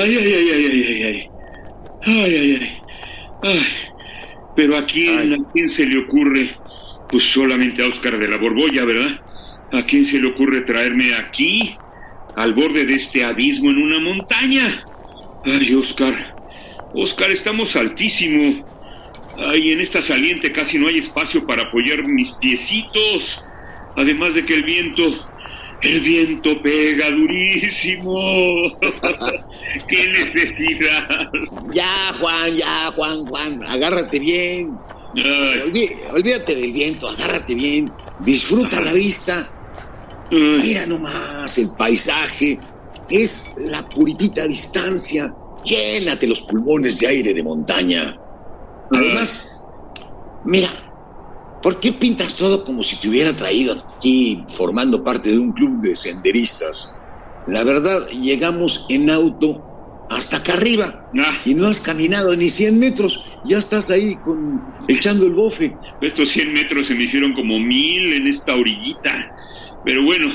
Ay, ay, ay, ay, ay, ay, ay. Ay, ay, ay. Ay. Pero a quién, a quién se le ocurre, pues solamente a Oscar de la Borbolla, ¿verdad? ¿A quién se le ocurre traerme aquí, al borde de este abismo en una montaña? Ay, Oscar. Oscar, estamos altísimo. Ay, en esta saliente casi no hay espacio para apoyar mis piecitos. Además de que el viento el viento pega durísimo. ¡Qué necesidad! Ya, Juan, ya, Juan, Juan, agárrate bien. olvídate del viento, agárrate bien. Disfruta la vista. Mira nomás el paisaje. Es la puritita distancia. Llénate los pulmones de aire de montaña. Además, mira, ¿Por qué pintas todo como si te hubiera traído aquí formando parte de un club de senderistas? La verdad, llegamos en auto hasta acá arriba ah. y no has caminado ni 100 metros. Ya estás ahí con, echando el bofe. Estos 100 metros se me hicieron como mil en esta orillita. Pero bueno,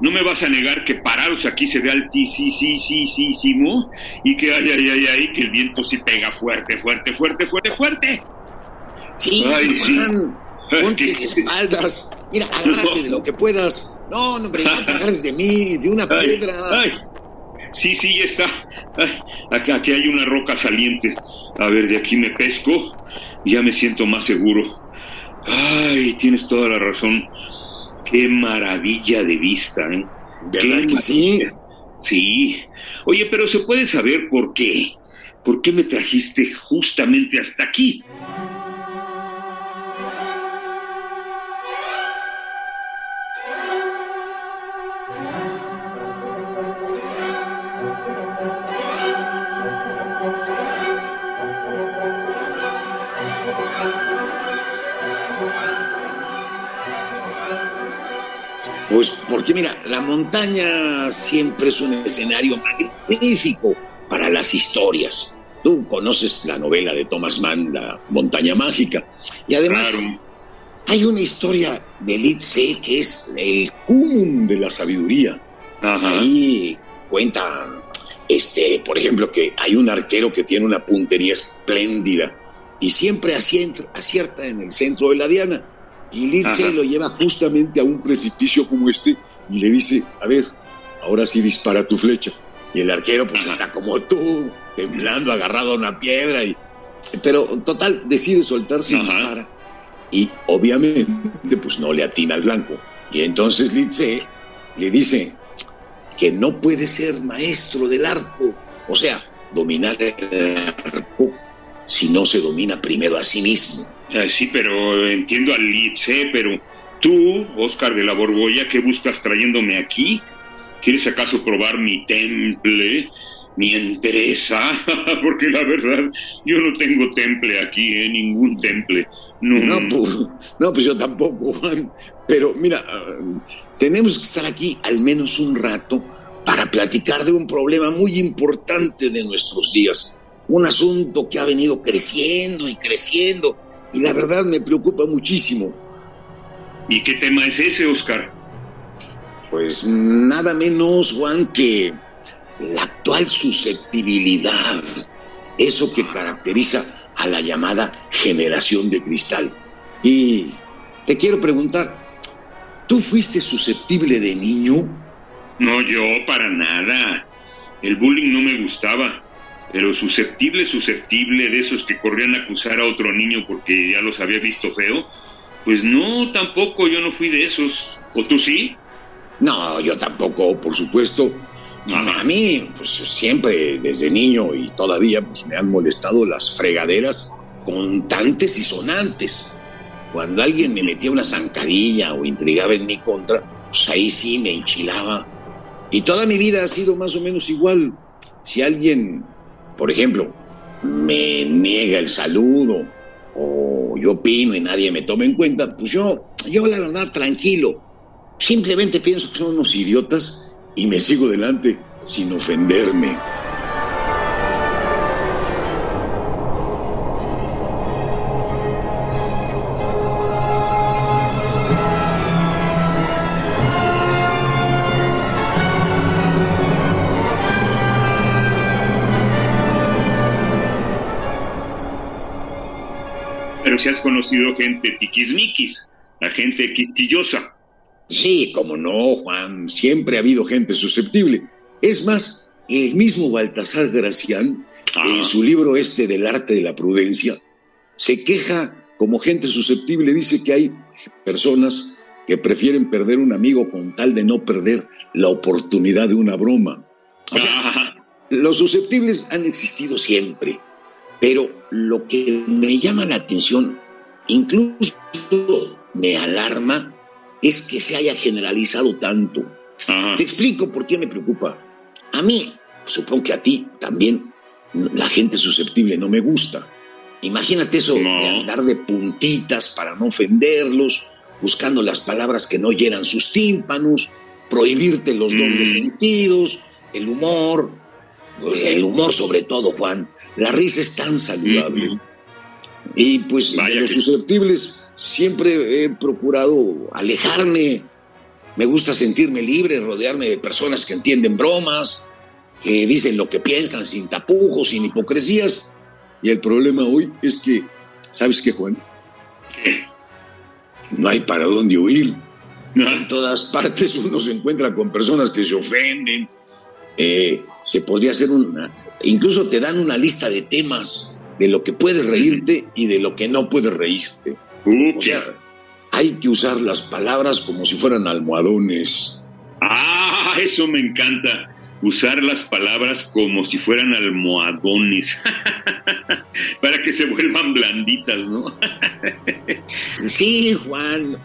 no me vas a negar que parados aquí se ve altísimo y que ay, ay, ay, ay, que el viento sí pega fuerte, fuerte, fuerte, fuerte, fuerte. Sí, Juan, ponte de espaldas. Mira, agárrate de lo que puedas. No, no, hombre, no te agarres de mí, de una piedra. Ay. Sí, sí, ya está. Ay, aquí hay una roca saliente. A ver, de aquí me pesco y ya me siento más seguro. Ay, tienes toda la razón. Qué maravilla de vista, ¿eh? ¿Verdad que sí? Sí. Oye, pero ¿se puede saber por qué? ¿Por qué me trajiste justamente hasta aquí? Pues porque mira, la montaña siempre es un escenario magnífico para las historias. Tú conoces la novela de Thomas Mann, La montaña mágica. Y además hay una historia de Litze que es el cúmulo de la sabiduría. Ahí cuenta, este, por ejemplo, que hay un arquero que tiene una puntería espléndida y siempre acierta en el centro de la diana y Lindsay lo lleva justamente a un precipicio como este y le dice, a ver, ahora sí dispara tu flecha. Y el arquero pues está como tú, temblando, agarrado a una piedra. Y... Pero total, decide soltarse y dispara. Y obviamente pues no le atina al blanco. Y entonces Lindsay le dice que no puede ser maestro del arco. O sea, dominar el arco si no se domina primero a sí mismo. Eh, sí, pero entiendo al Litze, pero tú, Oscar de la Borbolla, ¿qué buscas trayéndome aquí? ¿Quieres acaso probar mi temple? mi entereza, porque la verdad, yo no tengo temple aquí, ¿eh? ningún temple. No, no, pues, no, pues yo tampoco, Juan. Pero mira, tenemos que estar aquí al menos un rato para platicar de un problema muy importante de nuestros días. Un asunto que ha venido creciendo y creciendo y la verdad me preocupa muchísimo. ¿Y qué tema es ese, Oscar? Pues nada menos, Juan, que la actual susceptibilidad, eso que caracteriza a la llamada generación de cristal. Y te quiero preguntar, ¿tú fuiste susceptible de niño? No, yo para nada. El bullying no me gustaba. Pero susceptible, susceptible de esos que corrían a acusar a otro niño porque ya los había visto feo, pues no, tampoco, yo no fui de esos. ¿O tú sí? No, yo tampoco, por supuesto. A mí, pues siempre, desde niño y todavía, pues me han molestado las fregaderas contantes y sonantes. cuando alguien me metía una zancadilla o intrigaba en mi contra, pues ahí sí me enchilaba. Y toda mi vida ha sido más o menos igual. Si alguien, por ejemplo, me niega el saludo o yo opino y nadie me toma en cuenta, pues yo, yo la verdad tranquilo. Simplemente pienso que son unos idiotas y me sigo delante sin ofenderme. Si has conocido gente tiquismiquis, la gente quisquillosa. Sí, como no, Juan, siempre ha habido gente susceptible. Es más, el mismo Baltasar Gracián, en su libro este del arte de la prudencia, se queja como gente susceptible, dice que hay personas que prefieren perder un amigo con tal de no perder la oportunidad de una broma. los susceptibles han existido siempre, pero lo que me llama la atención, incluso me alarma, es que se haya generalizado tanto. Te explico por qué me preocupa. A mí, supongo que a ti también, la gente susceptible no me gusta. Imagínate eso de andar de puntitas para no ofenderlos, buscando las palabras que no llenan sus tímpanos, prohibirte los dobles mm. sentidos, el humor, el humor sobre todo, Juan. La risa es tan saludable. Y pues de los susceptibles siempre he procurado alejarme. Me gusta sentirme libre, rodearme de personas que entienden bromas, que dicen lo que piensan sin tapujos, sin hipocresías. Y el problema hoy es que, ¿sabes qué, Juan? No hay para dónde huir. En todas partes uno se encuentra con personas que se ofenden, eh, se podría hacer una, incluso te dan una lista de temas de lo que puedes reírte y de lo que no puedes reírte. O sea, hay que usar las palabras como si fueran almohadones. Ah, eso me encanta. Usar las palabras como si fueran almohadones. Para que se vuelvan blanditas, ¿no? sí, Juan.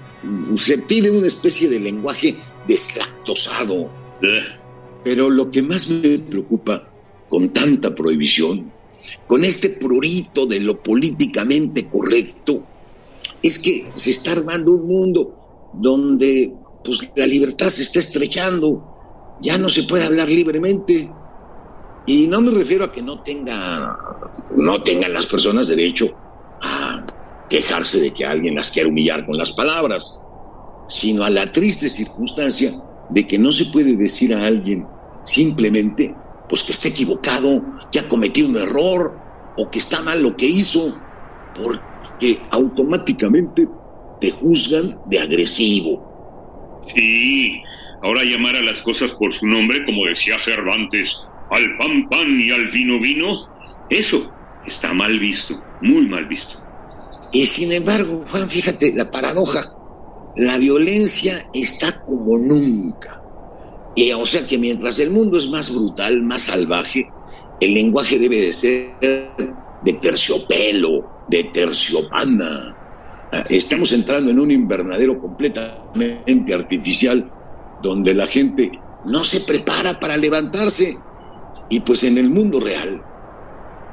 Se pide una especie de lenguaje deslactosado. Pero lo que más me preocupa con tanta prohibición, con este prurito de lo políticamente correcto, es que se está armando un mundo donde pues, la libertad se está estrechando, ya no se puede hablar libremente. Y no me refiero a que no tenga, no tengan las personas derecho a quejarse de que alguien las quiera humillar con las palabras, sino a la triste circunstancia de que no se puede decir a alguien simplemente pues que está equivocado, que ha cometido un error o que está mal lo que hizo, porque automáticamente te juzgan de agresivo. Sí, ahora llamar a las cosas por su nombre, como decía Cervantes, al pan pan y al vino vino, eso está mal visto, muy mal visto. Y sin embargo, Juan, fíjate la paradoja, la violencia está como nunca. Y, o sea que mientras el mundo es más brutal, más salvaje, el lenguaje debe de ser de terciopelo, de terciopana. Estamos entrando en un invernadero completamente artificial donde la gente no se prepara para levantarse. Y pues en el mundo real,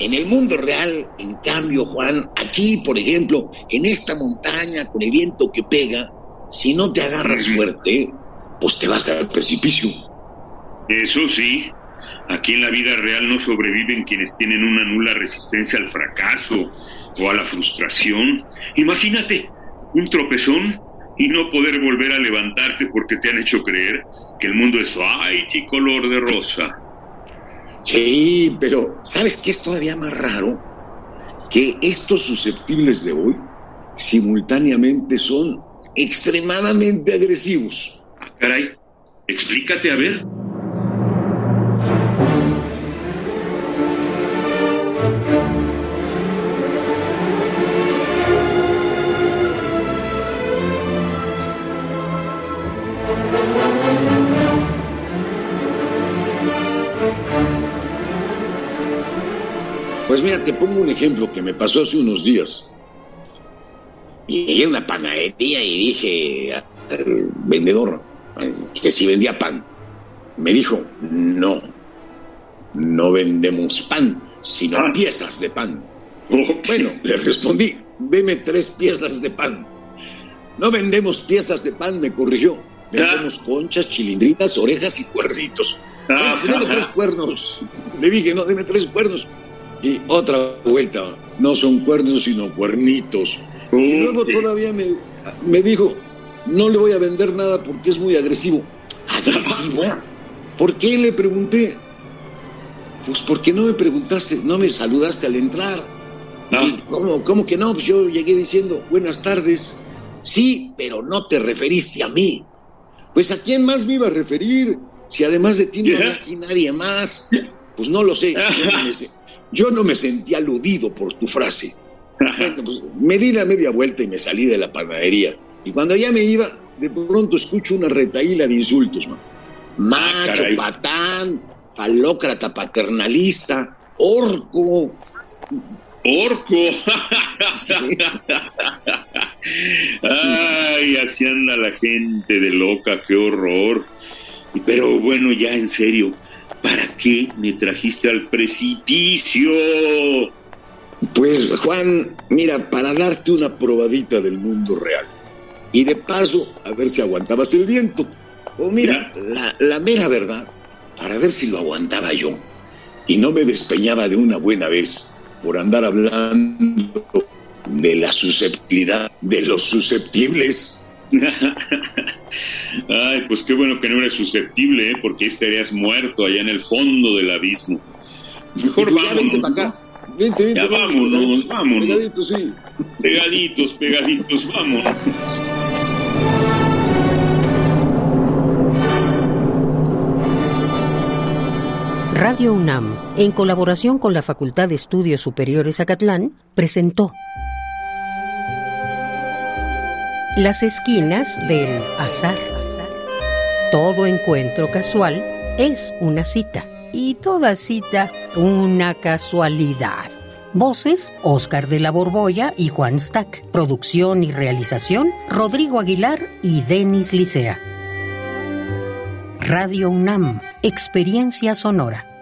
en el mundo real, en cambio, Juan, aquí, por ejemplo, en esta montaña con el viento que pega, si no te agarras fuerte, pues te vas al precipicio. Eso sí, aquí en la vida real no sobreviven quienes tienen una nula resistencia al fracaso o a la frustración. Imagínate un tropezón y no poder volver a levantarte porque te han hecho creer que el mundo es y color de rosa. Sí, pero ¿sabes qué es todavía más raro? Que estos susceptibles de hoy simultáneamente son extremadamente agresivos. Ah, caray, explícate a ver. Pues mira, te pongo un ejemplo que me pasó hace unos días. Llegué a una panadería y dije al vendedor que si vendía pan. Me dijo, no, no vendemos pan, sino Ah. piezas de pan. Bueno, le respondí, deme tres piezas de pan. No vendemos piezas de pan, me corrigió. Vendemos conchas, chilindrinas, orejas y cuernitos. Ah, deme tres cuernos. Le dije, no, deme tres cuernos. Y otra vuelta, no son cuernos, sino cuernitos. Y luego todavía me, me dijo, no le voy a vender nada porque es muy agresivo. ¿Agresivo? ¿Por qué? Le pregunté. Pues porque no me preguntaste, no me saludaste al entrar. Ah. Y, ¿Cómo, ¿Cómo que no? Pues yo llegué diciendo, buenas tardes. Sí, pero no te referiste a mí. Pues a quién más me iba a referir, si además de ti no hay aquí nadie más. Pues no lo sé. Yo no me, yo no me sentí aludido por tu frase. Pues me di la media vuelta y me salí de la panadería. Y cuando ya me iba, de pronto escucho una retaíla de insultos, man. Macho, caray. patán, falócrata paternalista, orco. Orco. Sí. Ay, así anda la gente de loca, qué horror. Pero bueno, ya en serio, ¿para qué me trajiste al precipicio? Pues Juan, mira, para darte una probadita del mundo real. Y de paso, a ver si aguantabas el viento. O mira, la, la mera verdad, para ver si lo aguantaba yo. Y no me despeñaba de una buena vez por andar hablando de la susceptibilidad de los susceptibles. Ay, pues qué bueno que no eres susceptible, ¿eh? porque ahí estarías muerto allá en el fondo del abismo. Mejor vente para acá. Vente, vente. Ya vámonos, pegaditos, vámonos. pegaditos, sí. Pegaditos, pegaditos, vámonos. Radio UNAM, en colaboración con la Facultad de Estudios Superiores Acatlán, presentó Las esquinas del azar. Todo encuentro casual es una cita y toda cita una casualidad. Voces, Oscar de la Borbolla y Juan Stack. Producción y realización, Rodrigo Aguilar y Denis Licea. Radio UNAM, Experiencia Sonora.